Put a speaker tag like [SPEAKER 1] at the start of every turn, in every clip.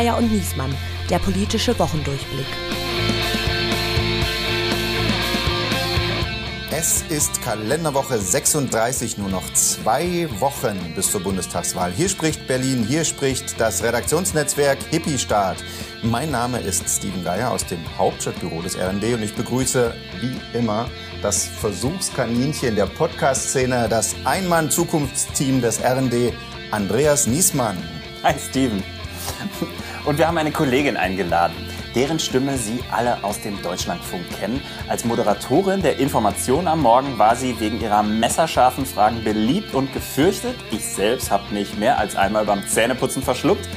[SPEAKER 1] Geier und Niesmann, der politische Wochendurchblick.
[SPEAKER 2] Es ist Kalenderwoche 36, nur noch zwei Wochen bis zur Bundestagswahl. Hier spricht Berlin, hier spricht das Redaktionsnetzwerk Hippie-Staat. Mein Name ist Steven Geier aus dem Hauptstadtbüro des RND und ich begrüße wie immer das Versuchskaninchen der Podcast-Szene, das Einmann-Zukunftsteam des RND, Andreas Niesmann.
[SPEAKER 3] Hi Steven. Und wir haben eine Kollegin eingeladen, deren Stimme Sie alle aus dem Deutschlandfunk kennen. Als Moderatorin der Information am Morgen war sie wegen ihrer messerscharfen Fragen beliebt und gefürchtet. Ich selbst habe mich mehr als einmal beim Zähneputzen verschluckt.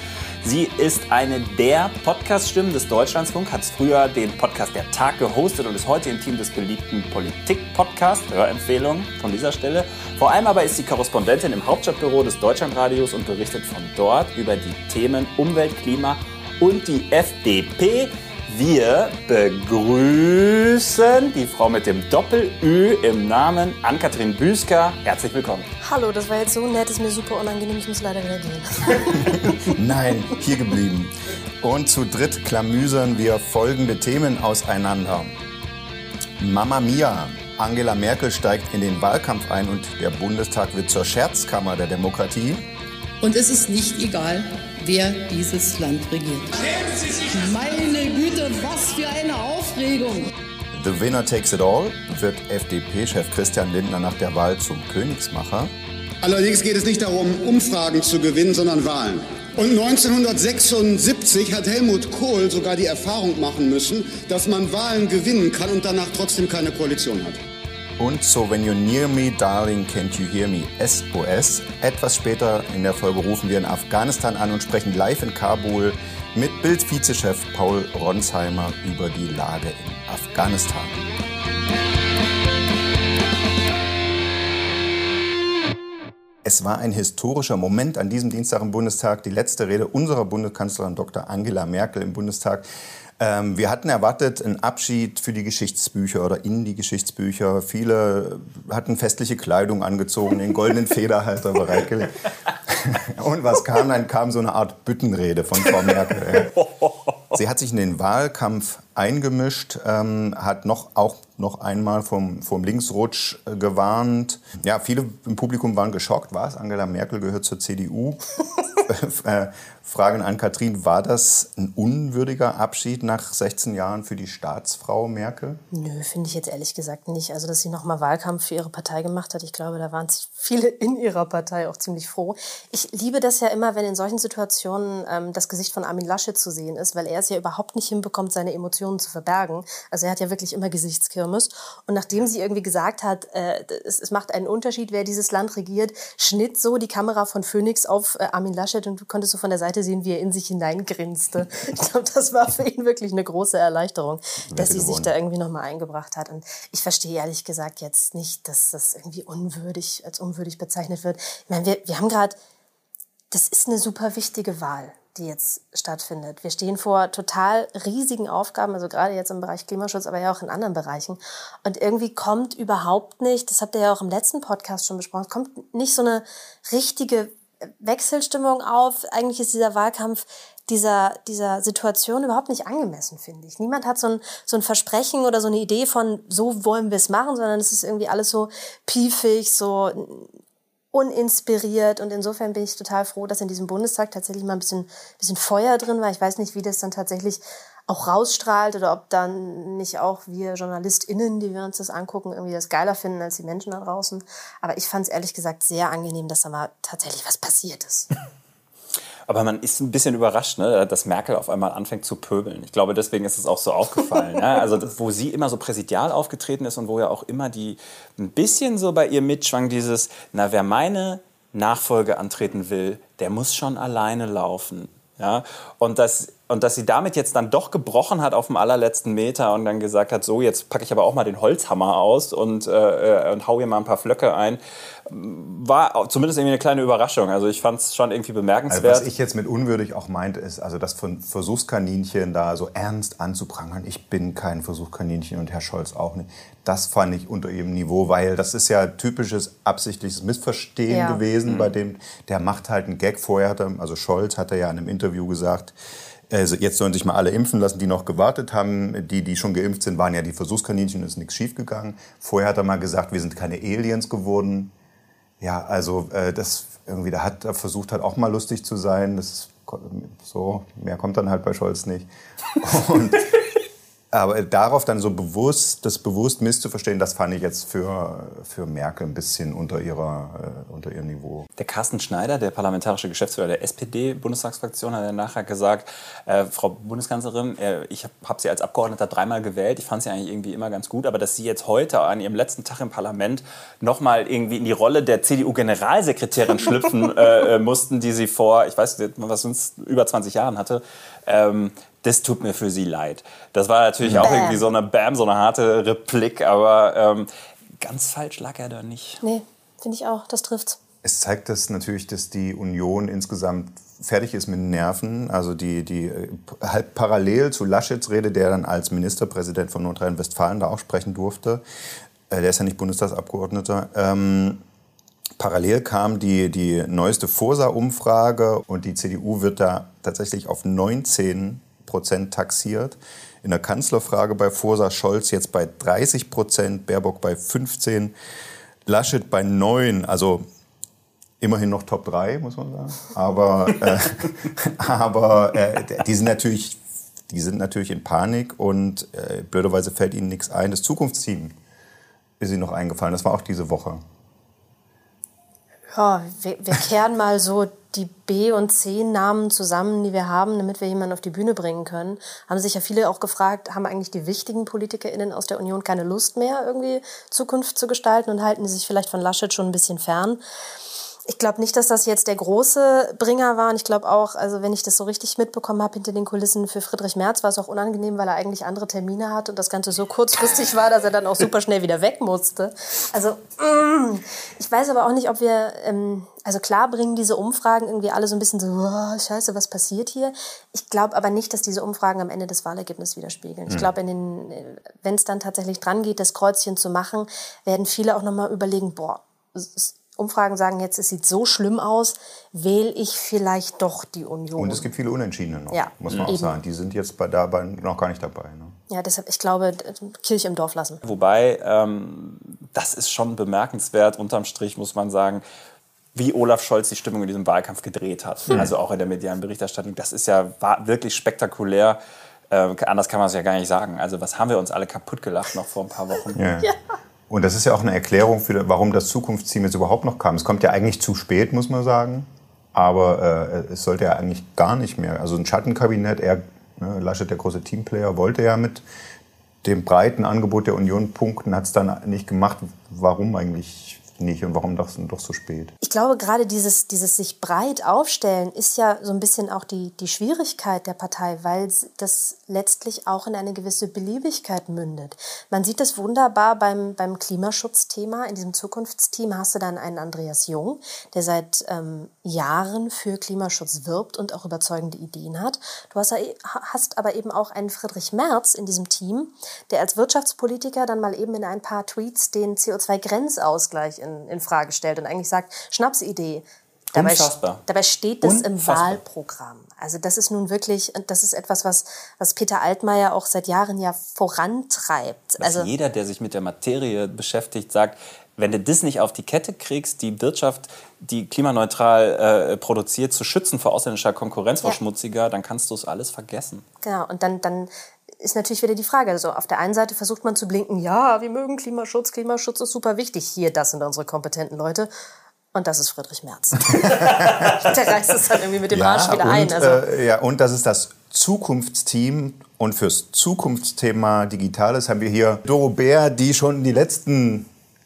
[SPEAKER 3] Sie ist eine der Podcast-Stimmen des Deutschlandsfunk, hat früher den Podcast Der Tag gehostet und ist heute im Team des beliebten Politik-Podcasts, Hörempfehlung von dieser Stelle. Vor allem aber ist sie Korrespondentin im Hauptstadtbüro des Deutschlandradios und berichtet von dort über die Themen Umwelt, Klima und die FDP. Wir begrüßen die Frau mit dem Doppel-Ü im Namen, Ann-Kathrin Büsker. Herzlich willkommen.
[SPEAKER 4] Hallo, das war jetzt so nett, ist mir super unangenehm, ich muss leider wieder gehen.
[SPEAKER 2] Nein, hier geblieben. Und zu dritt klamüsern wir folgende Themen auseinander. Mama Mia, Angela Merkel steigt in den Wahlkampf ein und der Bundestag wird zur Scherzkammer der Demokratie.
[SPEAKER 5] Und es ist nicht egal, wer dieses Land regiert. Meine Güte, was für eine Aufregung!
[SPEAKER 2] The Winner Takes It All wird FDP-Chef Christian Lindner nach der Wahl zum Königsmacher.
[SPEAKER 6] Allerdings geht es nicht darum, Umfragen zu gewinnen, sondern Wahlen. Und 1976 hat Helmut Kohl sogar die Erfahrung machen müssen, dass man Wahlen gewinnen kann und danach trotzdem keine Koalition hat.
[SPEAKER 2] Und So When You're Near Me, Darling, Can't You Hear Me, SOS. Etwas später in der Folge rufen wir in Afghanistan an und sprechen live in Kabul mit Bild-Vizechef Paul Ronsheimer über die Lage in Afghanistan. Es war ein historischer Moment an diesem Dienstag im Bundestag, die letzte Rede unserer Bundeskanzlerin Dr. Angela Merkel im Bundestag. Ähm, wir hatten erwartet einen Abschied für die Geschichtsbücher oder in die Geschichtsbücher. Viele hatten festliche Kleidung angezogen, den goldenen Federhalter bereitgelegt. Und was kam? Dann kam so eine Art Büttenrede von Frau Merkel. Sie hat sich in den Wahlkampf eingemischt, ähm, hat noch, auch noch einmal vom, vom Linksrutsch äh, gewarnt. Ja, viele im Publikum waren geschockt. Was? Angela Merkel gehört zur CDU. Äh, Fragen an Katrin, war das ein unwürdiger Abschied nach 16 Jahren für die Staatsfrau Merkel?
[SPEAKER 4] Nö, finde ich jetzt ehrlich gesagt nicht. Also, dass sie nochmal Wahlkampf für ihre Partei gemacht hat, ich glaube, da waren viele in ihrer Partei auch ziemlich froh. Ich liebe das ja immer, wenn in solchen Situationen ähm, das Gesicht von Armin Laschet zu sehen ist, weil er es ja überhaupt nicht hinbekommt, seine Emotionen zu verbergen. Also, er hat ja wirklich immer Gesichtskirmes. Und nachdem sie irgendwie gesagt hat, äh, es, es macht einen Unterschied, wer dieses Land regiert, schnitt so die Kamera von Phoenix auf äh, Armin Laschet und du konntest so von der Seite sehen, wie er in sich hineingrinste. Ich glaube, das war für ihn wirklich eine große Erleichterung, dass sie sich da irgendwie nochmal eingebracht hat. Und ich verstehe ehrlich gesagt jetzt nicht, dass das irgendwie unwürdig, als unwürdig bezeichnet wird. Ich meine, wir, wir haben gerade, das ist eine super wichtige Wahl die jetzt stattfindet. Wir stehen vor total riesigen Aufgaben, also gerade jetzt im Bereich Klimaschutz, aber ja auch in anderen Bereichen. Und irgendwie kommt überhaupt nicht, das habt ihr ja auch im letzten Podcast schon besprochen, kommt nicht so eine richtige Wechselstimmung auf. Eigentlich ist dieser Wahlkampf dieser, dieser Situation überhaupt nicht angemessen, finde ich. Niemand hat so ein, so ein Versprechen oder so eine Idee von, so wollen wir es machen, sondern es ist irgendwie alles so piefig, so uninspiriert. Und insofern bin ich total froh, dass in diesem Bundestag tatsächlich mal ein bisschen, bisschen Feuer drin war. Ich weiß nicht, wie das dann tatsächlich auch rausstrahlt oder ob dann nicht auch wir JournalistInnen, die wir uns das angucken, irgendwie das geiler finden als die Menschen da draußen. Aber ich fand es ehrlich gesagt sehr angenehm, dass da mal tatsächlich was passiert ist.
[SPEAKER 3] Aber man ist ein bisschen überrascht, ne, dass Merkel auf einmal anfängt zu pöbeln. Ich glaube, deswegen ist es auch so aufgefallen. ne? Also, wo sie immer so präsidial aufgetreten ist und wo ja auch immer die ein bisschen so bei ihr mitschwang, dieses, na, wer meine Nachfolge antreten will, der muss schon alleine laufen. Ja? Und das und dass sie damit jetzt dann doch gebrochen hat auf dem allerletzten Meter und dann gesagt hat, so, jetzt packe ich aber auch mal den Holzhammer aus und, äh, und hau hier mal ein paar Flöcke ein, war zumindest irgendwie eine kleine Überraschung. Also ich fand es schon irgendwie bemerkenswert.
[SPEAKER 2] Also was ich jetzt mit unwürdig auch meinte, ist, also das von Versuchskaninchen da so ernst anzuprangern. Ich bin kein Versuchskaninchen und Herr Scholz auch nicht. Das fand ich unter ihrem Niveau, weil das ist ja typisches absichtliches Missverstehen ja. gewesen, mhm. bei dem der macht halt einen Gag. Vorher hat er, also Scholz hat er ja in einem Interview gesagt, also jetzt sollen sich mal alle impfen lassen, die noch gewartet haben. Die, die schon geimpft sind, waren ja die Versuchskaninchen, ist nichts schiefgegangen. Vorher hat er mal gesagt, wir sind keine Aliens geworden. Ja, also äh, das irgendwie, da hat er versucht halt auch mal lustig zu sein. Das ist so, mehr kommt dann halt bei Scholz nicht. Und aber darauf dann so bewusst, das bewusst misszuverstehen, das fand ich jetzt für, für Merkel ein bisschen unter, ihrer, äh, unter ihrem Niveau.
[SPEAKER 3] Der Carsten Schneider, der parlamentarische Geschäftsführer der SPD-Bundestagsfraktion, hat nachher gesagt, äh, Frau Bundeskanzlerin, äh, ich habe hab Sie als Abgeordneter dreimal gewählt, ich fand Sie eigentlich irgendwie immer ganz gut, aber dass Sie jetzt heute an Ihrem letzten Tag im Parlament nochmal irgendwie in die Rolle der CDU-Generalsekretärin schlüpfen äh, äh, mussten, die Sie vor, ich weiß nicht, was uns über 20 Jahren hatte, ähm, das tut mir für sie leid. Das war natürlich Bam. auch irgendwie so eine Bam, so eine harte Replik, aber ähm, ganz falsch lag er da nicht.
[SPEAKER 4] Nee, finde ich auch, das trifft's.
[SPEAKER 2] Es zeigt das natürlich, dass die Union insgesamt fertig ist mit Nerven. Also die, die äh, halb parallel zu Laschets Rede, der dann als Ministerpräsident von Nordrhein-Westfalen da auch sprechen durfte. Äh, der ist ja nicht Bundestagsabgeordneter. Ähm, Parallel kam die, die neueste Forsa-Umfrage und die CDU wird da tatsächlich auf 19 Prozent taxiert. In der Kanzlerfrage bei Forsa Scholz jetzt bei 30 Prozent, Baerbock bei 15, Laschet bei 9. Also immerhin noch Top 3, muss man sagen. Aber, äh, aber äh, die sind natürlich die sind natürlich in Panik und äh, blöderweise fällt ihnen nichts ein. Das Zukunftsteam ist ihnen noch eingefallen. Das war auch diese Woche.
[SPEAKER 4] Ja, wir, wir kehren mal so die B- und C-Namen zusammen, die wir haben, damit wir jemanden auf die Bühne bringen können. Haben sich ja viele auch gefragt, haben eigentlich die wichtigen PolitikerInnen aus der Union keine Lust mehr, irgendwie Zukunft zu gestalten und halten sie sich vielleicht von Laschet schon ein bisschen fern? Ich glaube nicht, dass das jetzt der große Bringer war. Und ich glaube auch, also wenn ich das so richtig mitbekommen habe hinter den Kulissen für Friedrich Merz, war es auch unangenehm, weil er eigentlich andere Termine hat und das Ganze so kurzfristig war, dass er dann auch super schnell wieder weg musste. Also mm, ich weiß aber auch nicht, ob wir, ähm, also klar bringen diese Umfragen irgendwie alle so ein bisschen so, oh, scheiße, was passiert hier? Ich glaube aber nicht, dass diese Umfragen am Ende das Wahlergebnis widerspiegeln. Ich hm. glaube, wenn es dann tatsächlich dran geht, das Kreuzchen zu machen, werden viele auch nochmal überlegen, boah, Umfragen sagen jetzt, es sieht so schlimm aus, wähle ich vielleicht doch die Union.
[SPEAKER 2] Und es gibt viele Unentschiedene noch, ja, muss man eben. auch sagen. Die sind jetzt bei dabei noch gar nicht dabei. Ne?
[SPEAKER 4] Ja, deshalb, ich glaube, Kirche im Dorf lassen.
[SPEAKER 3] Wobei, ähm, das ist schon bemerkenswert, unterm Strich muss man sagen, wie Olaf Scholz die Stimmung in diesem Wahlkampf gedreht hat. Mhm. Also auch in der medialen Berichterstattung. Das ist ja wirklich spektakulär. Äh, anders kann man es ja gar nicht sagen. Also was haben wir uns alle kaputt gelacht noch vor ein paar Wochen.
[SPEAKER 2] Ja. ja. Und das ist ja auch eine Erklärung, für, warum das Zukunftsteam jetzt überhaupt noch kam. Es kommt ja eigentlich zu spät, muss man sagen. Aber äh, es sollte ja eigentlich gar nicht mehr. Also ein Schattenkabinett, er, ne, Laschet, der große Teamplayer, wollte ja mit dem breiten Angebot der Union punkten, hat es dann nicht gemacht. Warum eigentlich nicht und warum doch, doch so spät?
[SPEAKER 4] Ich glaube, gerade dieses, dieses sich breit aufstellen ist ja so ein bisschen auch die, die Schwierigkeit der Partei, weil das letztlich auch in eine gewisse Beliebigkeit mündet. Man sieht das wunderbar beim, beim Klimaschutzthema. In diesem Zukunftsteam hast du dann einen Andreas Jung, der seit ähm, Jahren für Klimaschutz wirbt und auch überzeugende Ideen hat. Du hast, hast aber eben auch einen Friedrich Merz in diesem Team, der als Wirtschaftspolitiker dann mal eben in ein paar Tweets den CO2-Grenzausgleich in, in Frage stellt und eigentlich sagt, Schnapsidee. Dabei, Unfassbar. dabei steht das Unfassbar. im Wahlprogramm. Also das ist nun wirklich, das ist etwas, was, was Peter Altmaier auch seit Jahren ja vorantreibt.
[SPEAKER 3] Was
[SPEAKER 4] also
[SPEAKER 3] jeder, der sich mit der Materie beschäftigt, sagt, wenn du das nicht auf die Kette kriegst, die Wirtschaft, die klimaneutral äh, produziert, zu schützen vor ausländischer Konkurrenz, vor ja. schmutziger, dann kannst du es alles vergessen.
[SPEAKER 4] Genau, und dann, dann ist natürlich wieder die Frage. Also auf der einen Seite versucht man zu blinken, ja, wir mögen Klimaschutz, Klimaschutz ist super wichtig. Hier, das sind unsere kompetenten Leute. Und das ist Friedrich Merz. der reißt es dann irgendwie mit dem ja, Arsch wieder
[SPEAKER 2] und,
[SPEAKER 4] ein.
[SPEAKER 2] Also. Äh, ja, und das ist das Zukunftsteam. Und fürs Zukunftsthema Digitales haben wir hier Doro Bär, die schon die letzten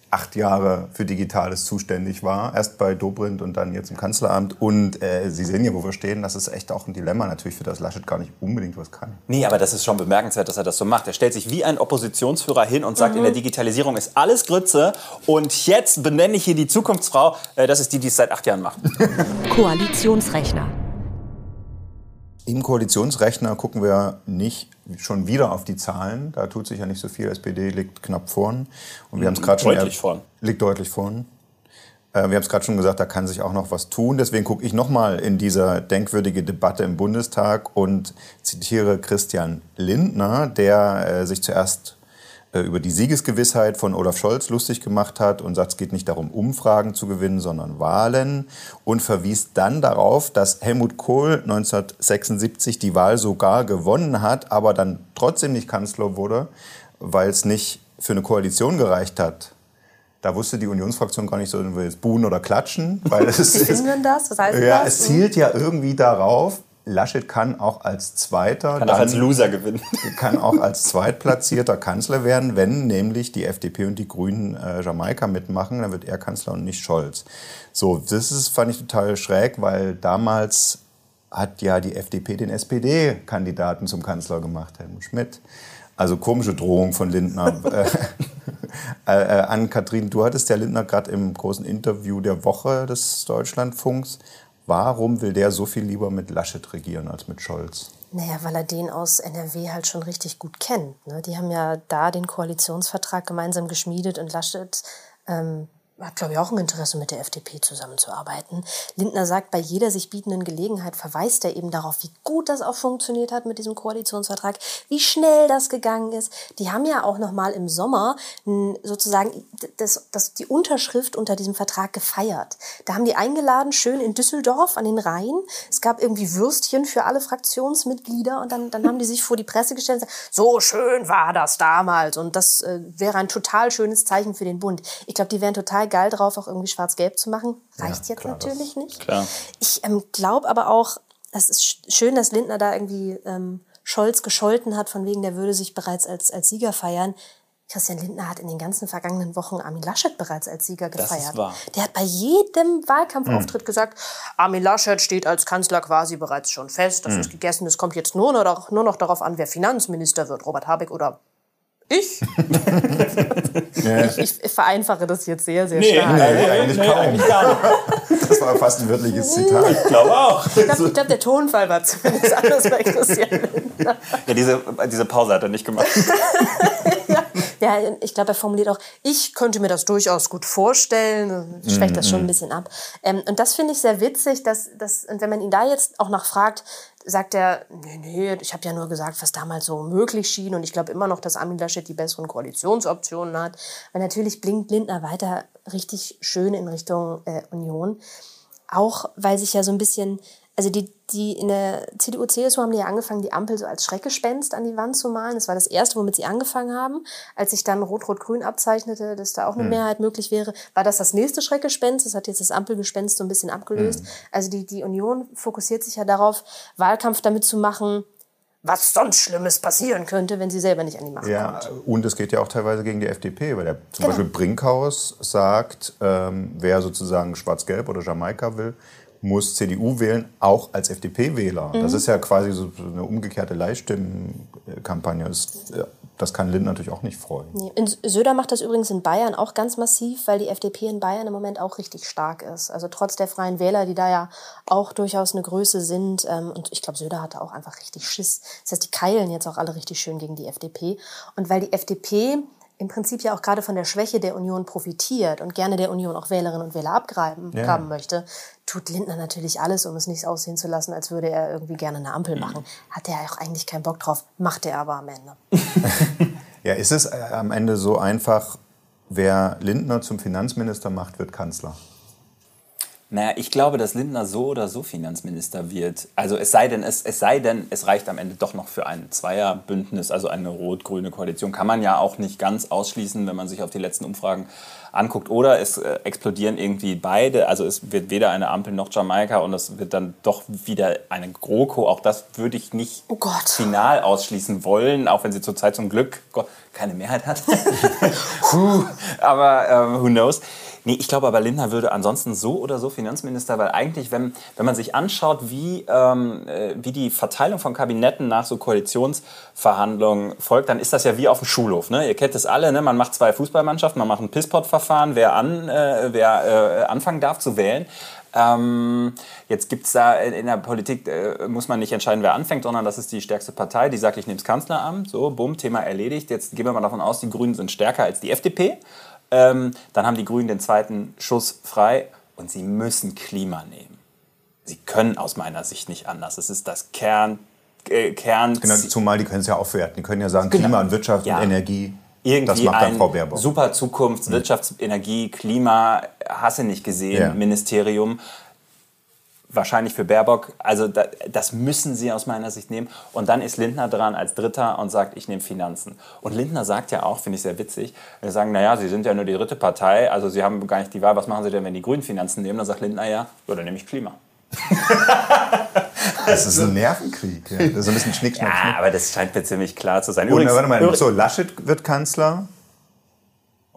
[SPEAKER 2] acht Jahre für Digitales zuständig war. Erst bei Dobrindt und dann jetzt im Kanzleramt. Und äh, Sie sehen ja, wo wir stehen. Das ist echt auch ein Dilemma natürlich, für das Laschet gar nicht unbedingt was kann.
[SPEAKER 3] Nee, aber das ist schon bemerkenswert, dass er das so macht. Er stellt sich wie ein Oppositionsführer hin und sagt, mhm. in der Digitalisierung ist alles Grütze. Und jetzt benenne ich hier die Zukunftsfrau. Äh, das ist die, die es seit acht Jahren macht.
[SPEAKER 1] Koalitionsrechner.
[SPEAKER 2] Im Koalitionsrechner gucken wir nicht schon wieder auf die Zahlen. Da tut sich ja nicht so viel. SPD liegt knapp vorn. Und wir haben es gerade schon.
[SPEAKER 3] Deutlich vorn.
[SPEAKER 2] Liegt deutlich vorn. wir haben es gerade schon gesagt, da kann sich auch noch was tun. Deswegen gucke ich nochmal in diese denkwürdige Debatte im Bundestag und zitiere Christian Lindner, der sich zuerst äh, über die Siegesgewissheit von Olaf Scholz lustig gemacht hat und sagt, es geht nicht darum, Umfragen zu gewinnen, sondern Wahlen und verwies dann darauf, dass Helmut Kohl 1976 die Wahl sogar gewonnen hat, aber dann trotzdem nicht Kanzler wurde, weil es nicht für eine Koalition gereicht hat. Da wusste die Unionsfraktion gar nicht so, will jetzt buhen oder klatschen. Weil es
[SPEAKER 4] Wie finden denn das? Was heißt
[SPEAKER 2] ja,
[SPEAKER 4] das?
[SPEAKER 2] es zielt ja irgendwie darauf, Laschet kann auch als Zweiter.
[SPEAKER 3] Kann auch als Loser gewinnen.
[SPEAKER 2] Kann auch als Zweitplatzierter Kanzler werden, wenn nämlich die FDP und die Grünen äh, Jamaika mitmachen, dann wird er Kanzler und nicht Scholz. So, das ist, fand ich total schräg, weil damals hat ja die FDP den SPD-Kandidaten zum Kanzler gemacht, Helmut Schmidt. Also komische Drohung von Lindner. äh, äh, an Kathrin, du hattest ja Lindner gerade im großen Interview der Woche des Deutschlandfunks Warum will der so viel lieber mit Laschet regieren als mit Scholz?
[SPEAKER 4] Naja, weil er den aus NRW halt schon richtig gut kennt. Ne? Die haben ja da den Koalitionsvertrag gemeinsam geschmiedet und Laschet ähm, hat, glaube ich, auch ein Interesse, mit der FDP zusammenzuarbeiten. Lindner sagt, bei jeder sich bietenden Gelegenheit verweist er eben darauf, wie gut das auch funktioniert hat mit diesem Koalitionsvertrag, wie schnell das gegangen ist. Die haben ja auch noch mal im Sommer sozusagen das, das, die Unterschrift unter diesem Vertrag gefeiert. Da haben die eingeladen, schön in Düsseldorf an den Rhein. Es gab irgendwie Würstchen für alle Fraktionsmitglieder und dann, dann haben die sich vor die Presse gestellt und gesagt, so schön war das damals und das äh, wäre ein total schönes Zeichen für den Bund. Ich glaube, die wären total geil drauf, auch irgendwie schwarz-gelb zu machen. Reicht ja, jetzt klar, natürlich nicht.
[SPEAKER 3] Klar.
[SPEAKER 4] Ich ähm, glaube aber auch, es ist schön, dass Lindner da irgendwie ähm, Scholz gescholten hat, von wegen, der würde sich bereits als, als Sieger feiern. Christian Lindner hat in den ganzen vergangenen Wochen Armin Laschet bereits als Sieger gefeiert. Das ist wahr. Der hat bei jedem Wahlkampfauftritt mhm. gesagt, Armin Laschet steht als Kanzler quasi bereits schon fest. Das mhm. ist gegessen. Es kommt jetzt nur noch, nur noch darauf an, wer Finanzminister wird, Robert Habeck oder ich? ich? ich? vereinfache das jetzt sehr, sehr
[SPEAKER 2] nee,
[SPEAKER 4] stark.
[SPEAKER 2] Nee, nee, eigentlich nee, kaum. das war fast ein wörtliches Zitat.
[SPEAKER 3] Ich glaube auch.
[SPEAKER 4] Ich glaube, glaub, der Tonfall war zumindest anders bei Christian
[SPEAKER 3] Ja, diese, diese Pause hat er nicht gemacht.
[SPEAKER 4] ja, ja, ich glaube, er formuliert auch, ich könnte mir das durchaus gut vorstellen. Schwächt das schon ein mhm. bisschen ab. Ähm, und das finde ich sehr witzig, dass, dass, und wenn man ihn da jetzt auch nachfragt, sagt er, nee, nee, ich habe ja nur gesagt, was damals so möglich schien und ich glaube immer noch, dass Armin Laschet die besseren Koalitionsoptionen hat. Weil natürlich blinkt Lindner weiter richtig schön in Richtung äh, Union. Auch weil sich ja so ein bisschen also die, die in der CDU, CSU haben die ja angefangen, die Ampel so als Schreckgespenst an die Wand zu malen. Das war das erste, womit sie angefangen haben. Als sich dann Rot-Rot-Grün abzeichnete, dass da auch eine mhm. Mehrheit möglich wäre, war das das nächste Schreckgespenst. Das hat jetzt das Ampelgespenst so ein bisschen abgelöst. Mhm. Also die, die Union fokussiert sich ja darauf, Wahlkampf damit zu machen, was sonst Schlimmes passieren könnte, wenn sie selber nicht an die Macht
[SPEAKER 2] ja,
[SPEAKER 4] kommt.
[SPEAKER 2] Und es geht ja auch teilweise gegen die FDP, weil der zum genau. Beispiel Brinkhaus sagt, ähm, wer sozusagen Schwarz-Gelb oder Jamaika will, muss CDU wählen, auch als FDP-Wähler. Mhm. Das ist ja quasi so eine umgekehrte Leihstimmenkampagne. Das, kann Lind natürlich auch nicht freuen.
[SPEAKER 4] Nee. Söder macht das übrigens in Bayern auch ganz massiv, weil die FDP in Bayern im Moment auch richtig stark ist. Also trotz der Freien Wähler, die da ja auch durchaus eine Größe sind. Ähm, und ich glaube, Söder hatte auch einfach richtig Schiss. Das heißt, die keilen jetzt auch alle richtig schön gegen die FDP. Und weil die FDP im Prinzip ja auch gerade von der Schwäche der Union profitiert und gerne der Union auch Wählerinnen und Wähler abgraben ja. möchte, tut Lindner natürlich alles, um es nicht aussehen zu lassen, als würde er irgendwie gerne eine Ampel machen. Hat er auch eigentlich keinen Bock drauf, macht er aber am Ende.
[SPEAKER 2] ja, ist es äh, am Ende so einfach, wer Lindner zum Finanzminister macht, wird Kanzler?
[SPEAKER 3] Naja, ich glaube, dass Lindner so oder so Finanzminister wird. Also es sei denn, es, es sei denn, es reicht am Ende doch noch für ein Zweierbündnis, also eine rot-grüne Koalition. Kann man ja auch nicht ganz ausschließen, wenn man sich auf die letzten Umfragen anguckt. Oder es äh, explodieren irgendwie beide. Also es wird weder eine Ampel noch Jamaika und es wird dann doch wieder eine GroKo. Auch das würde ich nicht
[SPEAKER 4] oh
[SPEAKER 3] final ausschließen wollen, auch wenn sie zurzeit zum Glück keine Mehrheit hat. aber ähm, who knows. Nee, ich glaube aber, Lindner würde ansonsten so oder so Finanzminister, weil eigentlich, wenn, wenn man sich anschaut, wie, ähm, äh, wie die Verteilung von Kabinetten nach so Koalitionsverhandlungen folgt, dann ist das ja wie auf dem Schulhof. Ne? Ihr kennt es alle, ne? man macht zwei Fußballmannschaften, man macht ein Pisspot-Verfahren, wer, an, äh, wer äh, anfangen darf zu wählen. Ähm, jetzt gibt es da in der Politik, äh, muss man nicht entscheiden, wer anfängt, sondern das ist die stärkste Partei, die sagt, ich nehme das Kanzleramt. So, bumm, Thema erledigt. Jetzt gehen wir mal davon aus, die Grünen sind stärker als die FDP. Ähm, dann haben die Grünen den zweiten Schuss frei und sie müssen Klima nehmen. Sie können aus meiner Sicht nicht anders. Es ist das Kern, äh, Kern
[SPEAKER 2] Genau, zumal die können es ja aufwerten. Die können ja sagen,
[SPEAKER 3] Genau.
[SPEAKER 2] Klima und Wirtschaft
[SPEAKER 3] Ja.
[SPEAKER 2] und Energie.
[SPEAKER 3] irgendwie
[SPEAKER 2] das macht dann Frau Baerbock.
[SPEAKER 3] super Zukunfts-, Wirtschafts-, Energie-, Klima, hasse nicht gesehen,
[SPEAKER 2] Ja.
[SPEAKER 3] Ministerium. Wahrscheinlich für Baerbock. Also da, das müssen sie aus meiner Sicht nehmen. Und dann ist Lindner dran als Dritter und sagt, ich nehme Finanzen. Und Lindner sagt ja auch, finde ich sehr witzig, wir sagen, naja, Sie sind ja nur die dritte Partei, also Sie haben gar nicht die Wahl, was machen Sie denn, wenn die Grünen Finanzen nehmen? Dann sagt Lindner ja, ja, dann nehme ich Klima.
[SPEAKER 2] Das ist ein Nervenkrieg. Ja. Das ist ein bisschen Schnick, Schnack,
[SPEAKER 3] Ja,
[SPEAKER 2] Schnuck.
[SPEAKER 3] aber das scheint mir ziemlich klar zu sein.
[SPEAKER 2] Und, warte mal,
[SPEAKER 3] übrigens-
[SPEAKER 2] so, Laschet wird Kanzler.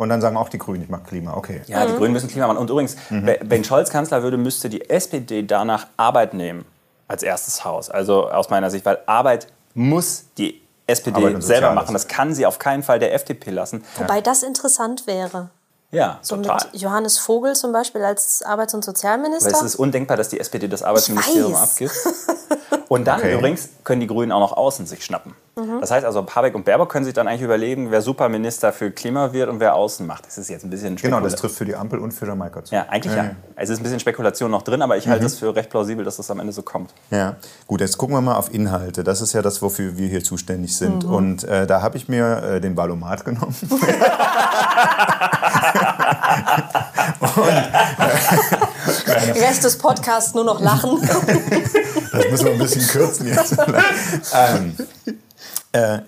[SPEAKER 2] Und dann sagen auch die Grünen, ich mag Klima. Okay.
[SPEAKER 3] Ja, die Grünen müssen Klima machen. Und übrigens,
[SPEAKER 2] Mhm.
[SPEAKER 3] wenn Scholz Kanzler würde, müsste die SPD danach Arbeit nehmen als erstes Haus. Also aus meiner Sicht, weil Arbeit muss die SPD selber machen. Das kann sie auf keinen Fall der FDP lassen.
[SPEAKER 4] Wobei das interessant wäre.
[SPEAKER 3] Ja,
[SPEAKER 4] So
[SPEAKER 3] total.
[SPEAKER 4] mit Johannes Vogel zum Beispiel als Arbeits- und Sozialminister.
[SPEAKER 3] Weil es ist undenkbar, dass die SPD das Arbeitsministerium abgibt. Und dann
[SPEAKER 2] Okay.
[SPEAKER 3] übrigens können die Grünen auch noch außen sich schnappen. Das heißt also, Habeck und Baerbock können sich dann eigentlich überlegen, wer Superminister für Klima wird und wer außen macht. Das ist jetzt ein bisschen
[SPEAKER 2] Genau, das trifft für die Ampel und für Jamaika zu.
[SPEAKER 3] Ja, eigentlich ja. Es ist ein bisschen Spekulation noch drin, aber ich halte es für recht plausibel, dass das am Ende so kommt.
[SPEAKER 2] Ja, gut, jetzt gucken wir mal auf Inhalte. Das ist ja das, wofür wir hier zuständig sind.
[SPEAKER 3] Mhm.
[SPEAKER 2] Und äh, da habe ich mir äh, den Valomat genommen.
[SPEAKER 4] Rest des Podcasts nur noch lachen.
[SPEAKER 2] Das müssen wir ein bisschen kürzen jetzt. ähm, äh,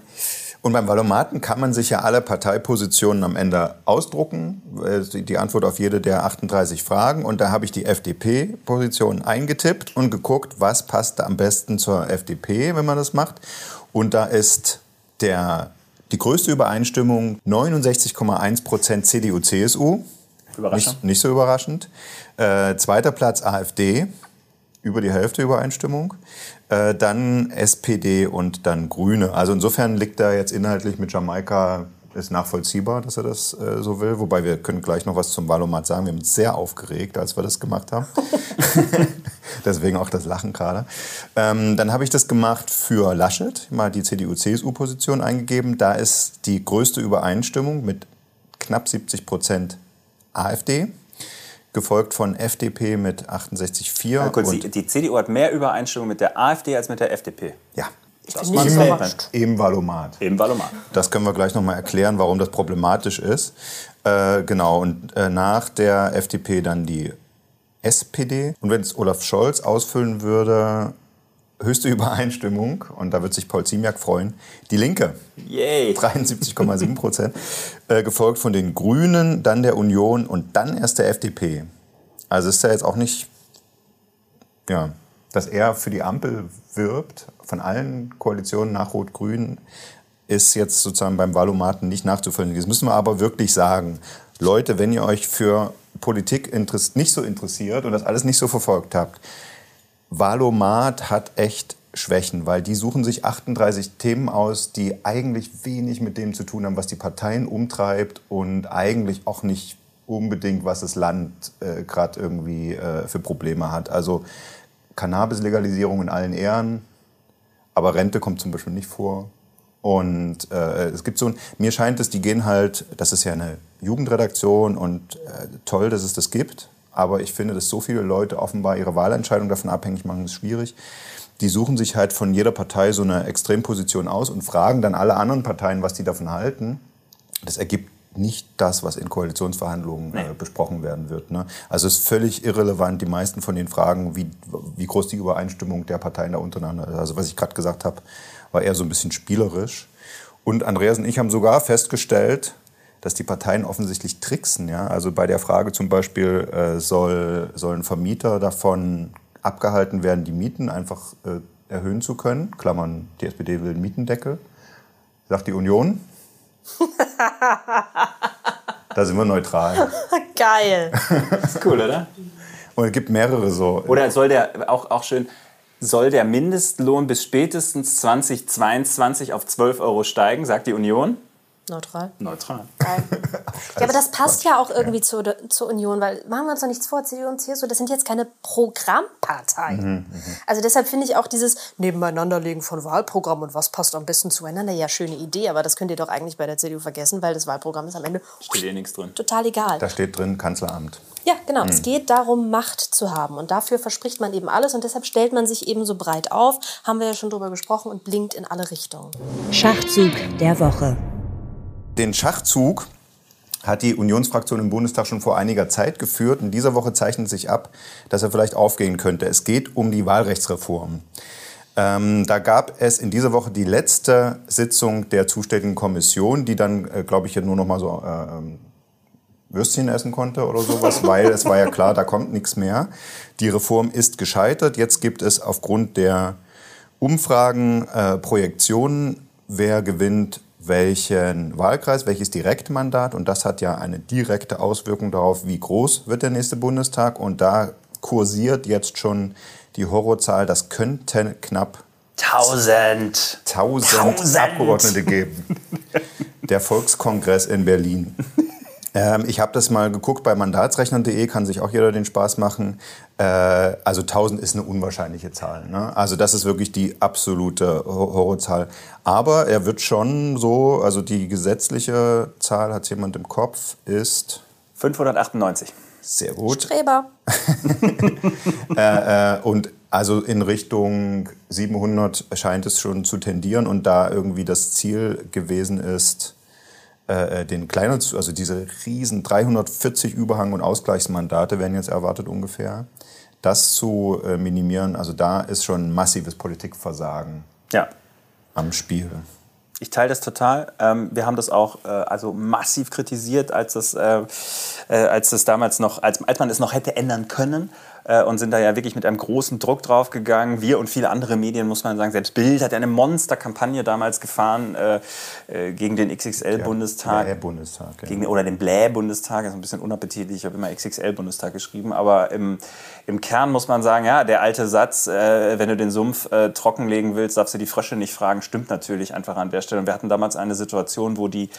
[SPEAKER 2] und beim Valomaten kann man sich ja alle Parteipositionen am Ende ausdrucken. Äh, die- Antwort auf jede der 38 Fragen. Und da habe ich die FDP-Position eingetippt und geguckt, was passt am besten zur FDP, wenn man das macht. Und da ist der, die größte Übereinstimmung 69,1 Prozent CDU-CSU.
[SPEAKER 3] Überraschend.
[SPEAKER 2] Nicht, nicht so überraschend. Äh, zweiter Platz AfD, über die Hälfte Übereinstimmung. Äh, dann SPD und dann Grüne. Also insofern liegt da jetzt inhaltlich mit Jamaika, ist nachvollziehbar, dass er das äh, so will. Wobei wir können gleich noch was zum Valomat sagen. Wir haben uns sehr aufgeregt, als wir das gemacht haben. Deswegen auch das Lachen gerade. Ähm, dann habe ich das gemacht für Laschet, mal die CDU-CSU-Position eingegeben. Da ist die größte Übereinstimmung mit knapp 70 Prozent AfD, gefolgt von FDP mit 68,4.
[SPEAKER 3] Kurz, die, die CDU hat mehr Übereinstimmung mit der AfD als mit der FDP.
[SPEAKER 2] ja,
[SPEAKER 4] Ich
[SPEAKER 3] Das
[SPEAKER 4] überrascht.
[SPEAKER 2] im Valomat.
[SPEAKER 3] Im Valomat.
[SPEAKER 2] Das können wir gleich noch mal erklären, warum das problematisch ist. Äh, genau, und äh, nach der FDP dann die SPD. Und wenn es Olaf Scholz ausfüllen würde, höchste Übereinstimmung, und da wird sich Paul Ziemiak freuen, die Linke.
[SPEAKER 3] Yay.
[SPEAKER 2] 73,7 Prozent, äh, gefolgt von den Grünen, dann der Union und dann erst der FDP. Also ist ja jetzt auch nicht, ja, dass er für die Ampel wirbt, von allen Koalitionen nach Rot-Grün, ist jetzt sozusagen beim Valomaten nicht nachzuvollziehen. Das müssen wir aber wirklich sagen. Leute, wenn ihr euch für Politik nicht so interessiert und das alles nicht so verfolgt habt, Valomat hat echt Schwächen, weil die suchen sich 38 Themen aus, die eigentlich wenig mit dem zu tun haben, was die Parteien umtreibt und eigentlich auch nicht unbedingt, was das Land äh, gerade irgendwie äh, für Probleme hat. Also Cannabis-Legalisierung in allen Ehren, aber Rente kommt zum Beispiel nicht vor. Und äh, es gibt so ein, mir scheint es, die gehen halt, das ist ja eine Jugendredaktion und äh, toll, dass es das gibt. Aber ich finde, dass so viele Leute offenbar ihre Wahlentscheidung davon abhängig machen, ist schwierig. Die suchen sich halt von jeder Partei so eine Extremposition aus und fragen dann alle anderen Parteien, was die davon halten. Das ergibt nicht das, was in Koalitionsverhandlungen äh, besprochen werden wird. Ne? Also es ist völlig irrelevant, die meisten von den Fragen, wie, wie groß die Übereinstimmung der Parteien da untereinander ist. Also was ich gerade gesagt habe, war eher so ein bisschen spielerisch. Und Andreas und ich haben sogar festgestellt, dass die Parteien offensichtlich tricksen. Ja? Also bei der Frage zum Beispiel, äh, soll, sollen Vermieter davon abgehalten werden, die Mieten einfach äh, erhöhen zu können? Klammern, die SPD will einen Mietendeckel. Sagt die Union. da sind wir neutral.
[SPEAKER 4] Geil.
[SPEAKER 3] Ist cool, oder?
[SPEAKER 2] Und es gibt mehrere so.
[SPEAKER 3] Oder soll der, auch, auch schön, soll der Mindestlohn bis spätestens 2022 auf 12 Euro steigen, sagt die Union?
[SPEAKER 4] Neutral.
[SPEAKER 3] Neutral.
[SPEAKER 4] Geil. ja, aber das passt ja auch irgendwie zur, zur Union, weil machen wir uns doch nichts vor, CDU und CSU, das sind jetzt keine Programmparteien. Also deshalb finde ich auch dieses Nebeneinanderlegen von Wahlprogramm und was passt am besten zueinander, ja, schöne Idee, aber das könnt ihr doch eigentlich bei der CDU vergessen, weil das Wahlprogramm ist am Ende
[SPEAKER 3] Steht eh nichts drin.
[SPEAKER 4] total egal.
[SPEAKER 2] Da steht drin Kanzleramt.
[SPEAKER 4] Ja, genau. Es geht darum, Macht zu haben. Und dafür verspricht man eben alles. Und deshalb stellt man sich eben so breit auf. Haben wir ja schon drüber gesprochen und blinkt in alle Richtungen.
[SPEAKER 1] Schachzug der Woche.
[SPEAKER 2] Den Schachzug hat die Unionsfraktion im Bundestag schon vor einiger Zeit geführt. In dieser Woche zeichnet sich ab, dass er vielleicht aufgehen könnte. Es geht um die Wahlrechtsreform. Ähm, da gab es in dieser Woche die letzte Sitzung der zuständigen Kommission, die dann, äh, glaube ich, nur noch mal so äh, Würstchen essen konnte oder sowas, weil es war ja klar, da kommt nichts mehr. Die Reform ist gescheitert. Jetzt gibt es aufgrund der Umfragen äh, Projektionen, wer gewinnt welchen Wahlkreis, welches Direktmandat. Und das hat ja eine direkte Auswirkung darauf, wie groß wird der nächste Bundestag. Und da kursiert jetzt schon die Horrorzahl, das könnten knapp
[SPEAKER 3] Tausend.
[SPEAKER 2] 1000
[SPEAKER 3] Tausend.
[SPEAKER 2] Abgeordnete geben. Der Volkskongress in Berlin. Ähm, ich habe das mal geguckt bei mandatsrechner.de, kann sich auch jeder den Spaß machen. Äh, also 1000 ist eine unwahrscheinliche Zahl. Ne? Also das ist wirklich die absolute Ho- Horrorzahl. Aber er wird schon so, also die gesetzliche Zahl, hat jemand im Kopf, ist
[SPEAKER 3] 598.
[SPEAKER 2] sehr gut.
[SPEAKER 4] Streber.
[SPEAKER 2] Äh, und also in Richtung 700 scheint es schon zu tendieren und da irgendwie das Ziel gewesen ist, äh, den kleiner, zu- also diese riesen 340 Überhang- und Ausgleichsmandate werden jetzt erwartet ungefähr, das zu äh, minimieren. Also da ist schon massives Politikversagen
[SPEAKER 3] Ja.
[SPEAKER 2] am Spiel.
[SPEAKER 3] Ich teile das total. Ähm, wir haben das auch äh, also massiv kritisiert, als das, äh, äh, als das damals noch, als, als man es noch hätte ändern können. Äh, und sind da ja wirklich mit einem großen Druck drauf gegangen. Wir und viele andere Medien, muss man sagen, selbst Bild hat ja eine Monsterkampagne damals gefahren äh, äh, gegen den XXL-Bundestag.
[SPEAKER 2] Der Bundestag. Ja.
[SPEAKER 3] Gegen, oder den Blä-Bundestag, ist ein bisschen unappetitlich, ich habe immer XXL-Bundestag geschrieben, aber im, im Kern muss man sagen, ja, der alte Satz, äh, wenn du den Sumpf äh, trockenlegen willst, darfst du die Frösche nicht fragen, stimmt natürlich einfach an der Stelle. Und wir hatten damals eine Situation, wo die